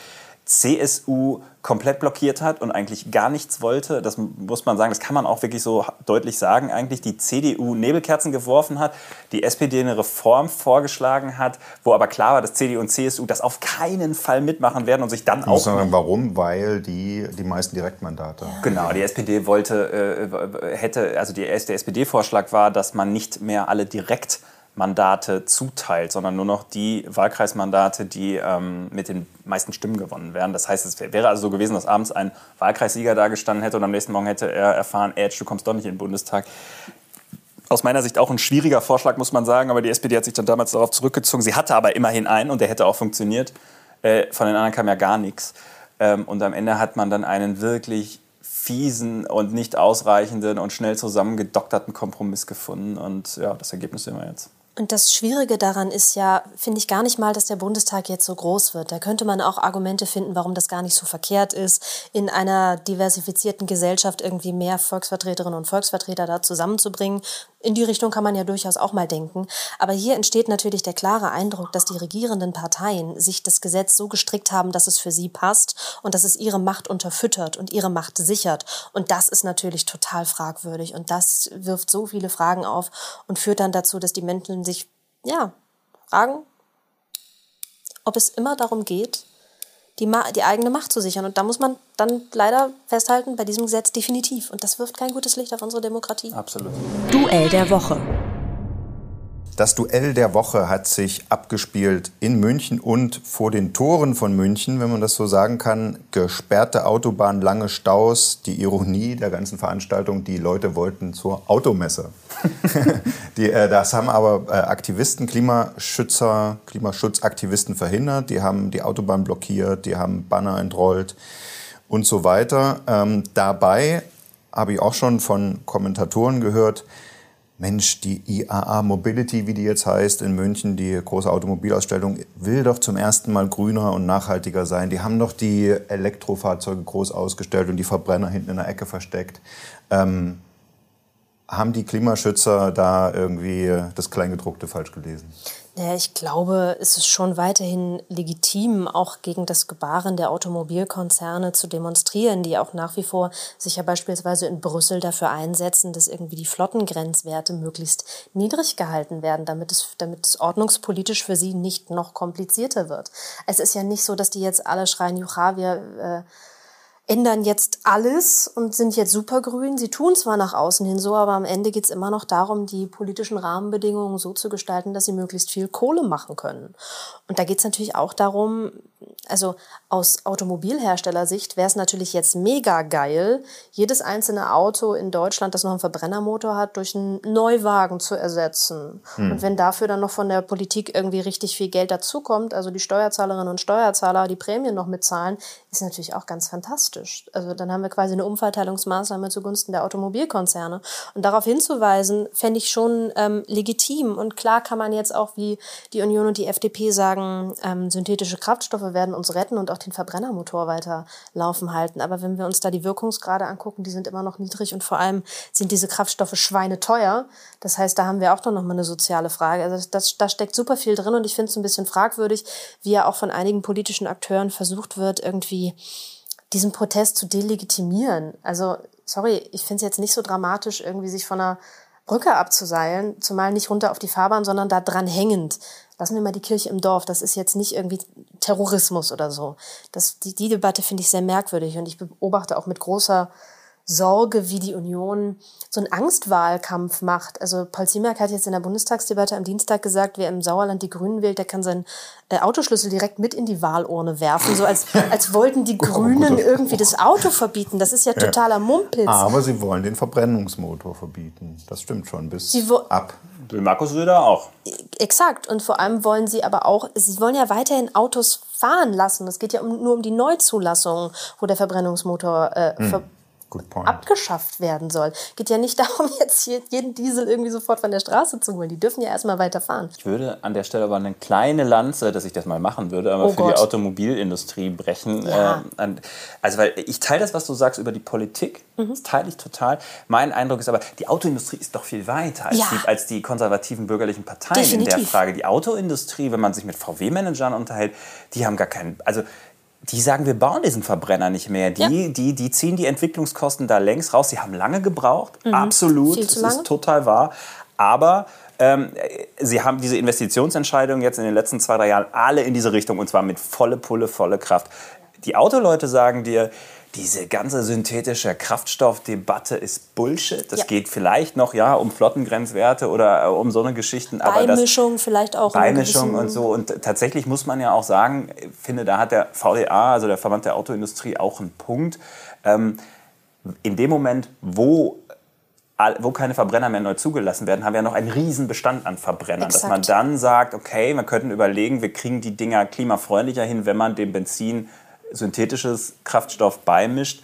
[SPEAKER 3] CSU komplett blockiert hat und eigentlich gar nichts wollte. Das muss man sagen, das kann man auch wirklich so deutlich sagen eigentlich. Die CDU Nebelkerzen geworfen hat, die SPD eine Reform vorgeschlagen hat, wo aber klar war, dass CDU und CSU das auf keinen Fall mitmachen werden und sich dann
[SPEAKER 2] Ich muss
[SPEAKER 3] auch
[SPEAKER 2] sagen, warum? Weil die die meisten Direktmandate.
[SPEAKER 3] Genau, die SPD wollte, äh, hätte, also die, der SPD-Vorschlag war, dass man nicht mehr alle Direktmandate zuteilt, sondern nur noch die Wahlkreismandate, die ähm, mit den meisten Stimmen gewonnen werden. Das heißt, es wär- wäre also so gewesen, dass abends ein Wahlkreissieger da gestanden hätte und am nächsten Morgen hätte er erfahren, Edge, du kommst doch nicht in den Bundestag. Aus meiner Sicht auch ein schwieriger Vorschlag, muss man sagen, aber die SPD hat sich dann damals darauf zurückgezogen. Sie hatte aber immerhin einen und der hätte auch funktioniert. Äh, von den anderen kam ja gar nichts. Ähm, und am Ende hat man dann einen wirklich fiesen und nicht ausreichenden und schnell zusammengedokterten Kompromiss gefunden. Und ja, das Ergebnis sehen wir jetzt.
[SPEAKER 4] Und das Schwierige daran ist ja, finde ich gar nicht mal, dass der Bundestag jetzt so groß wird. Da könnte man auch Argumente finden, warum das gar nicht so verkehrt ist, in einer diversifizierten Gesellschaft irgendwie mehr Volksvertreterinnen und Volksvertreter da zusammenzubringen. In die Richtung kann man ja durchaus auch mal denken. Aber hier entsteht natürlich der klare Eindruck, dass die regierenden Parteien sich das Gesetz so gestrickt haben, dass es für sie passt und dass es ihre Macht unterfüttert und ihre Macht sichert. Und das ist natürlich total fragwürdig. Und das wirft so viele Fragen auf und führt dann dazu, dass die Menschen sich, ja, fragen, ob es immer darum geht, die, Ma die eigene Macht zu sichern. Und da muss man dann leider festhalten, bei diesem Gesetz definitiv. Und das wirft kein gutes Licht auf unsere Demokratie.
[SPEAKER 3] Absolut.
[SPEAKER 1] Duell der Woche.
[SPEAKER 2] Das Duell der Woche hat sich abgespielt in München und vor den Toren von München, wenn man das so sagen kann. Gesperrte Autobahn, lange Staus. Die Ironie der ganzen Veranstaltung, die Leute wollten zur Automesse. die, äh, das haben aber äh, Aktivisten, Klimaschützer, Klimaschutzaktivisten verhindert. Die haben die Autobahn blockiert, die haben Banner entrollt und so weiter. Ähm, dabei habe ich auch schon von Kommentatoren gehört, Mensch, die IAA Mobility, wie die jetzt heißt, in München, die große Automobilausstellung, will doch zum ersten Mal grüner und nachhaltiger sein. Die haben doch die Elektrofahrzeuge groß ausgestellt und die Verbrenner hinten in der Ecke versteckt. Ähm, haben die Klimaschützer da irgendwie das Kleingedruckte falsch gelesen?
[SPEAKER 4] Naja, ich glaube, es ist schon weiterhin legitim, auch gegen das Gebaren der Automobilkonzerne zu demonstrieren, die auch nach wie vor sich ja beispielsweise in Brüssel dafür einsetzen, dass irgendwie die Flottengrenzwerte möglichst niedrig gehalten werden, damit es, damit es ordnungspolitisch für sie nicht noch komplizierter wird. Es ist ja nicht so, dass die jetzt alle schreien, Jucha, wir äh, ändern jetzt alles und sind jetzt supergrün. Sie tun zwar nach außen hin so, aber am Ende geht es immer noch darum, die politischen Rahmenbedingungen so zu gestalten, dass sie möglichst viel Kohle machen können. Und da geht es natürlich auch darum, also aus Automobilherstellersicht wäre es natürlich jetzt mega geil, jedes einzelne Auto in Deutschland, das noch einen Verbrennermotor hat, durch einen Neuwagen zu ersetzen. Hm. Und wenn dafür dann noch von der Politik irgendwie richtig viel Geld dazukommt, also die Steuerzahlerinnen und Steuerzahler die Prämien noch mitzahlen, ist natürlich auch ganz fantastisch. Also dann haben wir quasi eine Umverteilungsmaßnahme zugunsten der Automobilkonzerne. Und darauf hinzuweisen, fände ich schon ähm, legitim. Und klar kann man jetzt auch wie die Union und die FDP sagen, ähm, synthetische Kraftstoffe werden uns retten und auch den Verbrennermotor weiter laufen halten. Aber wenn wir uns da die Wirkungsgrade angucken, die sind immer noch niedrig und vor allem sind diese Kraftstoffe schweineteuer. Das heißt, da haben wir auch noch mal eine soziale Frage. Also das, da steckt super viel drin und ich finde es ein bisschen fragwürdig, wie ja auch von einigen politischen Akteuren versucht wird, irgendwie diesen Protest zu delegitimieren. Also, sorry, ich finde es jetzt nicht so dramatisch, irgendwie sich von einer Brücke abzuseilen, zumal nicht runter auf die Fahrbahn, sondern da dran hängend lassen wir mal die Kirche im Dorf, das ist jetzt nicht irgendwie Terrorismus oder so. Das, die, die Debatte finde ich sehr merkwürdig und ich beobachte auch mit großer Sorge, wie die Union so einen Angstwahlkampf macht. Also Paul Ziemerk hat jetzt in der Bundestagsdebatte am Dienstag gesagt, wer im Sauerland die Grünen wählt, der kann seinen äh, Autoschlüssel direkt mit in die Wahlurne werfen, so als, als wollten die Grünen irgendwie das Auto verbieten. Das ist ja totaler Mumpitz.
[SPEAKER 2] Aber sie wollen den Verbrennungsmotor verbieten. Das stimmt schon bis ab.
[SPEAKER 3] Markus Söder auch.
[SPEAKER 4] Exakt. Und vor allem wollen sie aber auch, sie wollen ja weiterhin Autos fahren lassen. Es geht ja um, nur um die Neuzulassung, wo der Verbrennungsmotor äh, hm abgeschafft werden soll. Geht ja nicht darum, jetzt jeden Diesel irgendwie sofort von der Straße zu holen. Die dürfen ja erstmal weiterfahren.
[SPEAKER 3] Ich würde an der Stelle aber eine kleine Lanze, dass ich das mal machen würde, aber oh für Gott. die Automobilindustrie brechen. Ja. Äh, also, weil ich teile das, was du sagst über die Politik. Mhm. Das teile ich total. Mein Eindruck ist aber, die Autoindustrie ist doch viel weiter als, ja. die, als die konservativen bürgerlichen Parteien Definitiv. in der Frage. Die Autoindustrie, wenn man sich mit VW-Managern unterhält, die haben gar keinen. Also, die sagen, wir bauen diesen Verbrenner nicht mehr. Die, ja. die, die ziehen die Entwicklungskosten da längst raus. Sie haben lange gebraucht, mhm. absolut, das ist total wahr. Aber ähm, sie haben diese Investitionsentscheidungen jetzt in den letzten zwei, drei Jahren alle in diese Richtung und zwar mit volle Pulle, volle Kraft. Die Autoleute sagen dir, diese ganze synthetische Kraftstoffdebatte ist Bullshit. Das ja. geht vielleicht noch ja um Flottengrenzwerte oder äh, um so eine Geschichten.
[SPEAKER 4] Aber Beimischung das, vielleicht auch.
[SPEAKER 3] Beimischung und so. Und tatsächlich muss man ja auch sagen, ich finde, da hat der VDA, also der Verband der Autoindustrie, auch einen Punkt. Ähm, in dem Moment, wo wo keine Verbrenner mehr neu zugelassen werden, haben wir ja noch einen riesen Bestand an Verbrennern. Exakt. Dass man dann sagt, okay, wir könnten überlegen, wir kriegen die Dinger klimafreundlicher hin, wenn man dem Benzin synthetisches Kraftstoff beimischt,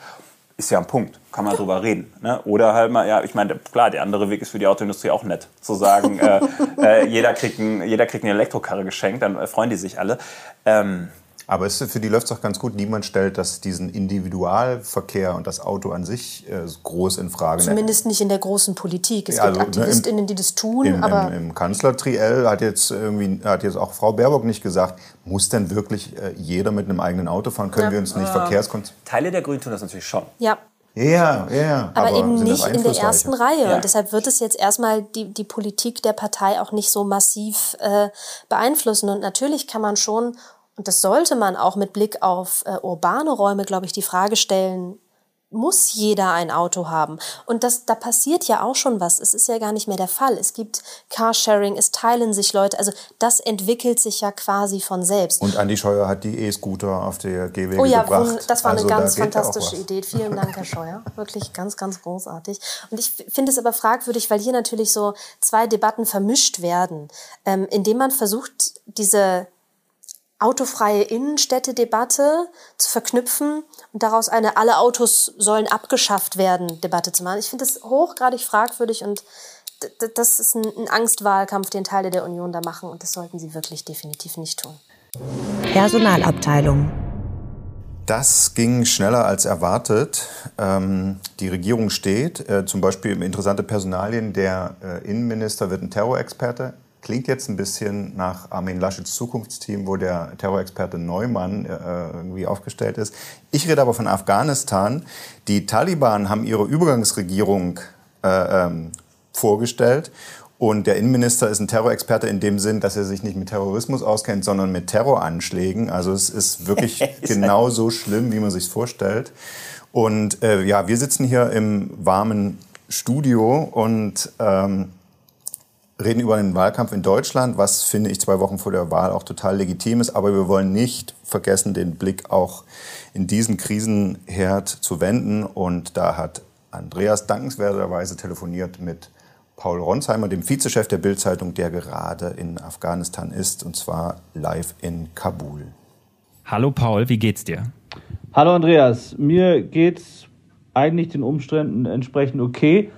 [SPEAKER 3] ist ja ein Punkt, kann man drüber reden. Ne? Oder halt mal, ja, ich meine, klar, der andere Weg ist für die Autoindustrie auch nett, zu sagen, äh, äh, jeder, kriegt ein, jeder kriegt eine Elektrokarre geschenkt, dann freuen die sich alle. Ähm,
[SPEAKER 2] aber es, für die läuft es doch ganz gut. Niemand stellt das, diesen Individualverkehr und das Auto an sich äh, groß in Frage.
[SPEAKER 4] Zumindest nicht in der großen Politik. Es ja, gibt also, AktivistInnen, die das tun.
[SPEAKER 2] Im,
[SPEAKER 4] aber
[SPEAKER 2] im, im Kanzler Triell hat jetzt, irgendwie, hat jetzt auch Frau Baerbock nicht gesagt, muss denn wirklich äh, jeder mit einem eigenen Auto fahren? Können ja. wir uns nicht äh, Verkehrskon...
[SPEAKER 3] Teile der Grünen tun das natürlich schon.
[SPEAKER 4] Ja.
[SPEAKER 2] Ja, ja.
[SPEAKER 4] Aber, aber eben nicht in der ersten Reihe. Ja. Und deshalb wird es jetzt erstmal die, die Politik der Partei auch nicht so massiv äh, beeinflussen. Und natürlich kann man schon und das sollte man auch mit Blick auf äh, urbane Räume, glaube ich, die Frage stellen, muss jeder ein Auto haben? Und das, da passiert ja auch schon was. Es ist ja gar nicht mehr der Fall. Es gibt Carsharing, es teilen sich Leute. Also das entwickelt sich ja quasi von selbst.
[SPEAKER 2] Und Andi Scheuer hat die E-Scooter auf der Gehwege
[SPEAKER 4] gebracht. Oh ja,
[SPEAKER 2] gebracht.
[SPEAKER 4] das war eine also, ganz fantastische Idee. Vielen Dank, Herr Scheuer. Wirklich ganz, ganz großartig. Und ich finde es aber fragwürdig, weil hier natürlich so zwei Debatten vermischt werden, ähm, indem man versucht, diese autofreie Innenstädte-Debatte zu verknüpfen und daraus eine alle Autos sollen abgeschafft werden Debatte zu machen. Ich finde das hochgradig fragwürdig und das ist ein Angstwahlkampf, den Teile der Union da machen und das sollten sie wirklich definitiv nicht tun.
[SPEAKER 1] Personalabteilung.
[SPEAKER 2] Das ging schneller als erwartet. Ähm, die Regierung steht, äh, zum Beispiel interessante Personalien, der äh, Innenminister wird ein Terrorexperte. Klingt jetzt ein bisschen nach Armin Laschets Zukunftsteam, wo der Terrorexperte Neumann äh, irgendwie aufgestellt ist. Ich rede aber von Afghanistan. Die Taliban haben ihre Übergangsregierung äh, ähm, vorgestellt und der Innenminister ist ein Terrorexperte in dem Sinn, dass er sich nicht mit Terrorismus auskennt, sondern mit Terroranschlägen. Also es ist wirklich genau so schlimm, wie man sich vorstellt. Und äh, ja, wir sitzen hier im warmen Studio und ähm, reden über den Wahlkampf in Deutschland, was finde ich zwei Wochen vor der Wahl auch total legitim ist. Aber wir wollen nicht vergessen, den Blick auch in diesen Krisenherd zu wenden. Und da hat Andreas dankenswerterweise telefoniert mit Paul Ronsheimer, dem Vizechef der Bildzeitung, der gerade in Afghanistan ist, und zwar live in Kabul.
[SPEAKER 7] Hallo Paul, wie geht's dir?
[SPEAKER 8] Hallo Andreas, mir geht's eigentlich den Umständen entsprechend okay.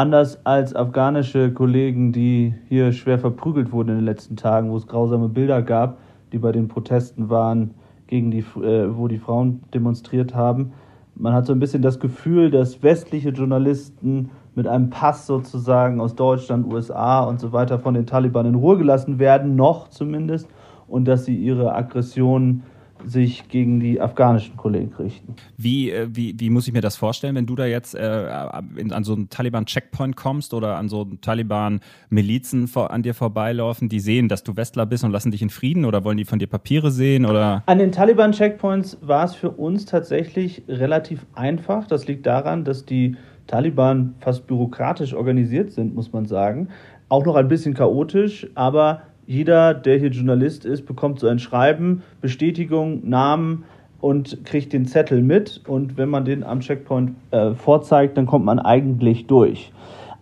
[SPEAKER 8] Anders als afghanische Kollegen, die hier schwer verprügelt wurden in den letzten Tagen, wo es grausame Bilder gab, die bei den Protesten waren, gegen die, äh, wo die Frauen demonstriert haben. Man hat so ein bisschen das Gefühl, dass westliche Journalisten mit einem Pass sozusagen aus Deutschland, USA und so weiter von den Taliban in Ruhe gelassen werden, noch zumindest, und dass sie ihre Aggression sich gegen die afghanischen Kollegen richten.
[SPEAKER 7] Wie, äh, wie, wie muss ich mir das vorstellen, wenn du da jetzt äh, an so einen Taliban-Checkpoint kommst oder an so Taliban-Milizen an dir vorbeilaufen, die sehen, dass du Westler bist und lassen dich in Frieden oder wollen die von dir Papiere sehen? Oder?
[SPEAKER 8] An den Taliban-Checkpoints war es für uns tatsächlich relativ einfach. Das liegt daran, dass die Taliban fast bürokratisch organisiert sind, muss man sagen. Auch noch ein bisschen chaotisch, aber jeder, der hier Journalist ist, bekommt so ein Schreiben, Bestätigung, Namen und kriegt den Zettel mit. Und wenn man den am Checkpoint äh, vorzeigt, dann kommt man eigentlich durch.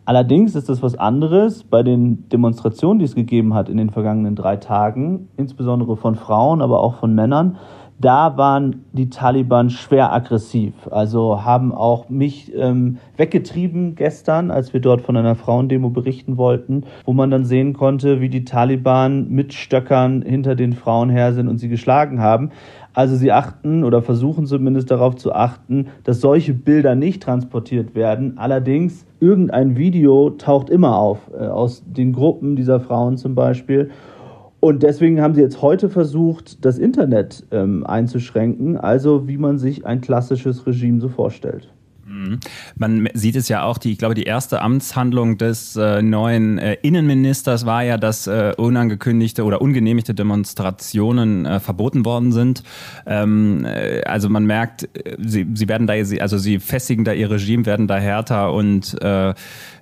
[SPEAKER 8] Allerdings ist das was anderes bei den Demonstrationen, die es gegeben hat in den vergangenen drei Tagen, insbesondere von Frauen, aber auch von Männern da waren die Taliban schwer aggressiv. Also haben auch mich ähm, weggetrieben gestern, als wir dort von einer Frauendemo berichten wollten, wo man dann sehen konnte, wie die Taliban mit Stöckern hinter den Frauen her sind und sie geschlagen haben. Also sie achten oder versuchen zumindest darauf zu achten, dass solche Bilder nicht transportiert werden. Allerdings, irgendein Video taucht immer auf, äh, aus den Gruppen dieser Frauen zum Beispiel. Und deswegen haben sie jetzt heute versucht, das Internet ähm, einzuschränken, also wie man sich ein klassisches Regime so vorstellt.
[SPEAKER 7] Mhm. Man sieht es ja auch, die, ich glaube, die erste Amtshandlung des äh, neuen äh, Innenministers war ja, dass äh, unangekündigte oder ungenehmigte Demonstrationen äh, verboten worden sind. Ähm, äh, also man merkt, äh, sie, sie werden da, also sie festigen da ihr Regime, werden da härter und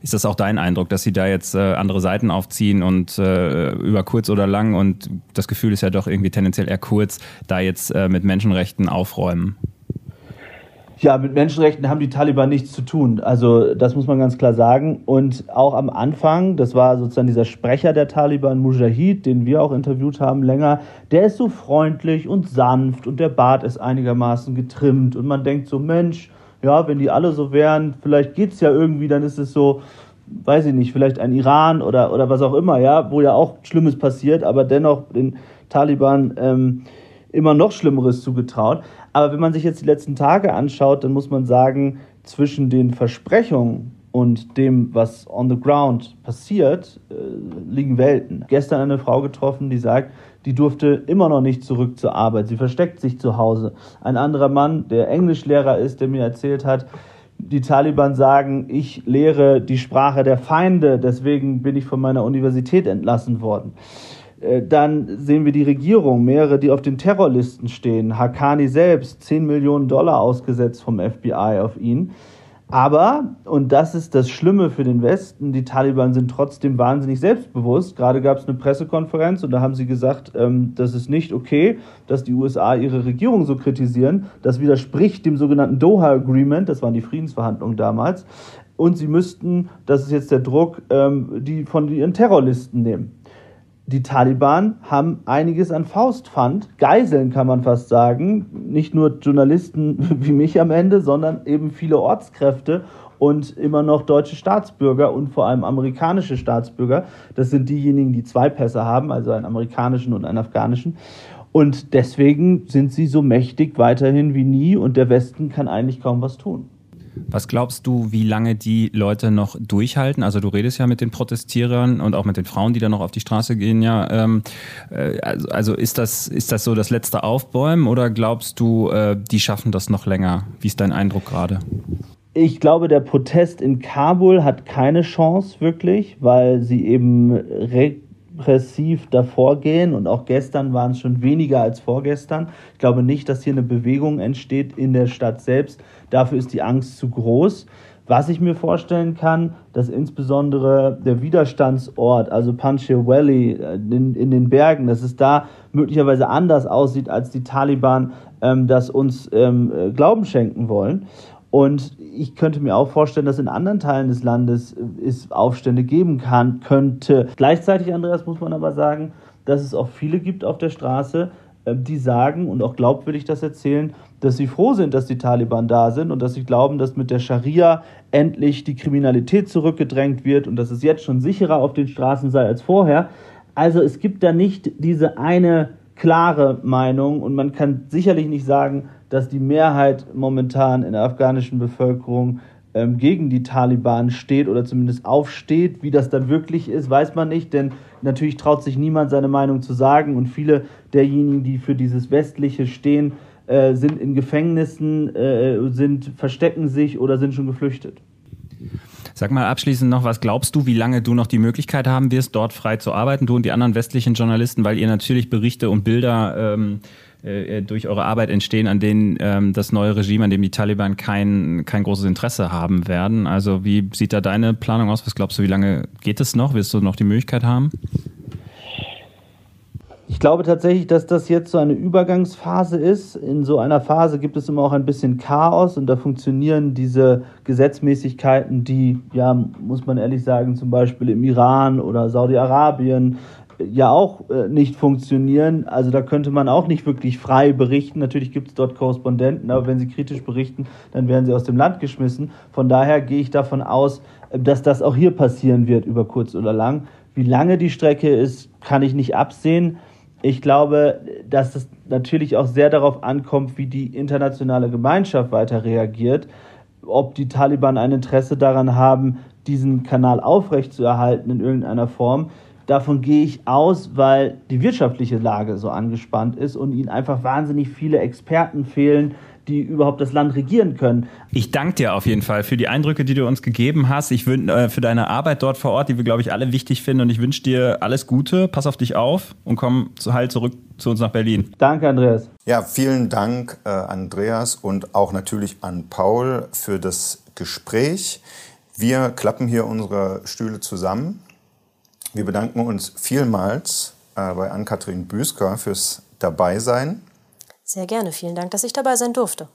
[SPEAKER 7] ist das auch dein Eindruck, dass sie da jetzt andere Seiten aufziehen und über kurz oder lang und das Gefühl ist ja doch irgendwie tendenziell eher kurz, da jetzt mit Menschenrechten aufräumen?
[SPEAKER 8] Ja, mit Menschenrechten haben die Taliban nichts zu tun. Also das muss man ganz klar sagen. Und auch am Anfang, das war sozusagen dieser Sprecher der Taliban, Mujahid, den wir auch interviewt haben länger, der ist so freundlich und sanft und der Bart ist einigermaßen getrimmt. Und man denkt so, Mensch, ja, wenn die alle so wären, vielleicht geht's ja irgendwie, dann ist es so, weiß ich nicht, vielleicht ein Iran oder, oder was auch immer, ja, wo ja auch Schlimmes passiert, aber dennoch den Taliban ähm, immer noch Schlimmeres zugetraut. Aber wenn man sich jetzt die letzten Tage anschaut, dann muss man sagen, zwischen den Versprechungen und dem, was on the ground passiert, äh, liegen Welten. Gestern eine Frau getroffen, die sagt, die durfte immer noch nicht zurück zur Arbeit. Sie versteckt sich zu Hause. Ein anderer Mann, der Englischlehrer ist, der mir erzählt hat, die Taliban sagen, ich lehre die Sprache der Feinde, deswegen bin ich von meiner Universität entlassen worden. Äh, dann sehen wir die Regierung, mehrere, die auf den Terrorlisten stehen. Hakani selbst, 10 Millionen Dollar ausgesetzt vom FBI auf ihn. Aber, und das ist das Schlimme für den Westen, die Taliban sind trotzdem wahnsinnig selbstbewusst. Gerade gab es eine Pressekonferenz und da haben sie gesagt, ähm, das ist nicht okay, dass die USA ihre Regierung so kritisieren. Das widerspricht dem sogenannten Doha Agreement, das waren die Friedensverhandlungen damals. Und sie müssten, das ist jetzt der Druck, ähm, die von ihren Terrorlisten nehmen die Taliban haben einiges an Faustpfand, Geiseln kann man fast sagen, nicht nur Journalisten wie mich am Ende, sondern eben viele Ortskräfte und immer noch deutsche Staatsbürger und vor allem amerikanische Staatsbürger. Das sind diejenigen, die zwei Pässe haben, also einen amerikanischen und einen afghanischen. Und deswegen sind sie so mächtig weiterhin wie nie und der Westen kann eigentlich kaum was tun.
[SPEAKER 3] Was glaubst du, wie lange die Leute noch durchhalten? Also du redest ja mit den Protestierern und auch mit den Frauen, die da noch auf die Straße gehen. Ja, ähm, äh, also, also ist das ist das so das letzte Aufbäumen oder glaubst du, äh, die schaffen das noch länger? Wie ist dein Eindruck gerade?
[SPEAKER 8] Ich glaube, der Protest in Kabul hat keine Chance wirklich, weil sie eben repressiv davor gehen und auch gestern waren es schon weniger als vorgestern. Ich glaube nicht, dass hier eine Bewegung entsteht in der Stadt selbst. Dafür ist die Angst zu groß. Was ich mir vorstellen kann, dass insbesondere der Widerstandsort, also Panjshir Valley äh, in, in den Bergen, dass es da möglicherweise anders aussieht, als die Taliban ähm, das uns ähm, äh, Glauben schenken wollen. Und ich könnte mir auch vorstellen, dass in anderen Teilen des Landes äh, es Aufstände geben kann, könnte. Gleichzeitig, Andreas, muss man aber sagen, dass es auch viele gibt auf der Straße, die sagen und auch glaubwürdig das erzählen, dass sie froh sind, dass die Taliban da sind und dass sie glauben, dass mit der Scharia endlich die Kriminalität zurückgedrängt wird und dass es jetzt schon sicherer auf den Straßen sei als vorher. Also es gibt da nicht diese eine klare Meinung und man kann sicherlich nicht sagen, dass die Mehrheit momentan in der afghanischen Bevölkerung ähm, gegen die Taliban steht oder zumindest aufsteht. Wie das dann wirklich ist, weiß man nicht, denn natürlich traut sich niemand seine Meinung zu sagen und viele derjenigen, die für dieses Westliche stehen, äh, sind in Gefängnissen, äh, sind, verstecken sich oder sind schon geflüchtet.
[SPEAKER 3] Sag mal abschließend noch, was glaubst du, wie lange du noch die Möglichkeit haben wirst, dort frei zu arbeiten, du und die anderen westlichen Journalisten, weil ihr natürlich Berichte und Bilder ähm, äh, durch eure Arbeit entstehen, an denen ähm, das neue Regime, an dem die Taliban kein, kein großes Interesse haben werden. Also wie sieht da deine Planung aus? Was glaubst du, wie lange geht es noch? Wirst du noch die Möglichkeit haben?
[SPEAKER 8] Ich glaube tatsächlich, dass das jetzt so eine Übergangsphase ist. In so einer Phase gibt es immer auch ein bisschen Chaos und da funktionieren diese Gesetzmäßigkeiten, die, ja, muss man ehrlich sagen, zum Beispiel im Iran oder Saudi-Arabien ja auch äh, nicht funktionieren. Also da könnte man auch nicht wirklich frei berichten. Natürlich gibt es dort Korrespondenten, aber wenn sie kritisch berichten, dann werden sie aus dem Land geschmissen. Von daher gehe ich davon aus, dass das auch hier passieren wird über kurz oder lang. Wie lange die Strecke ist, kann ich nicht absehen. Ich glaube, dass es natürlich auch sehr darauf ankommt, wie die internationale Gemeinschaft weiter reagiert, ob die Taliban ein Interesse daran haben, diesen Kanal aufrechtzuerhalten in irgendeiner Form. Davon gehe ich aus, weil die wirtschaftliche Lage so angespannt ist und ihnen einfach wahnsinnig viele Experten fehlen, die überhaupt das Land regieren können.
[SPEAKER 3] Ich danke dir auf jeden Fall für die Eindrücke, die du uns gegeben hast. Ich wünsche äh, für deine Arbeit dort vor Ort, die wir, glaube ich, alle wichtig finden. Und ich wünsche dir alles Gute. Pass auf dich auf und komm zu heil zurück zu uns nach Berlin.
[SPEAKER 8] Danke, Andreas.
[SPEAKER 2] Ja, vielen Dank, äh, Andreas, und auch natürlich an Paul für das Gespräch. Wir klappen hier unsere Stühle zusammen. Wir bedanken uns vielmals äh, bei Ann-Kathrin Büsker fürs Dabeisein.
[SPEAKER 4] Sehr gerne. Vielen Dank, dass ich dabei sein durfte.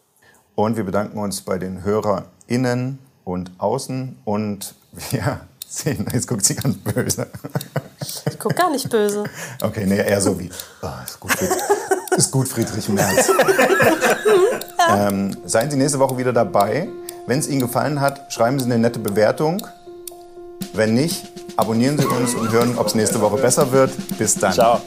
[SPEAKER 2] Und wir bedanken uns bei den HörerInnen und außen. Und wir sehen, jetzt guckt sie ganz böse.
[SPEAKER 4] Ich gucke gar nicht böse.
[SPEAKER 2] Okay, nee, eher so wie, oh, ist, gut, ist gut, Friedrich Merz. ja. ähm, seien Sie nächste Woche wieder dabei. Wenn es Ihnen gefallen hat, schreiben Sie eine nette Bewertung. Wenn nicht, abonnieren Sie uns und hören, ob es nächste Woche besser wird. Bis dann.
[SPEAKER 9] Ciao.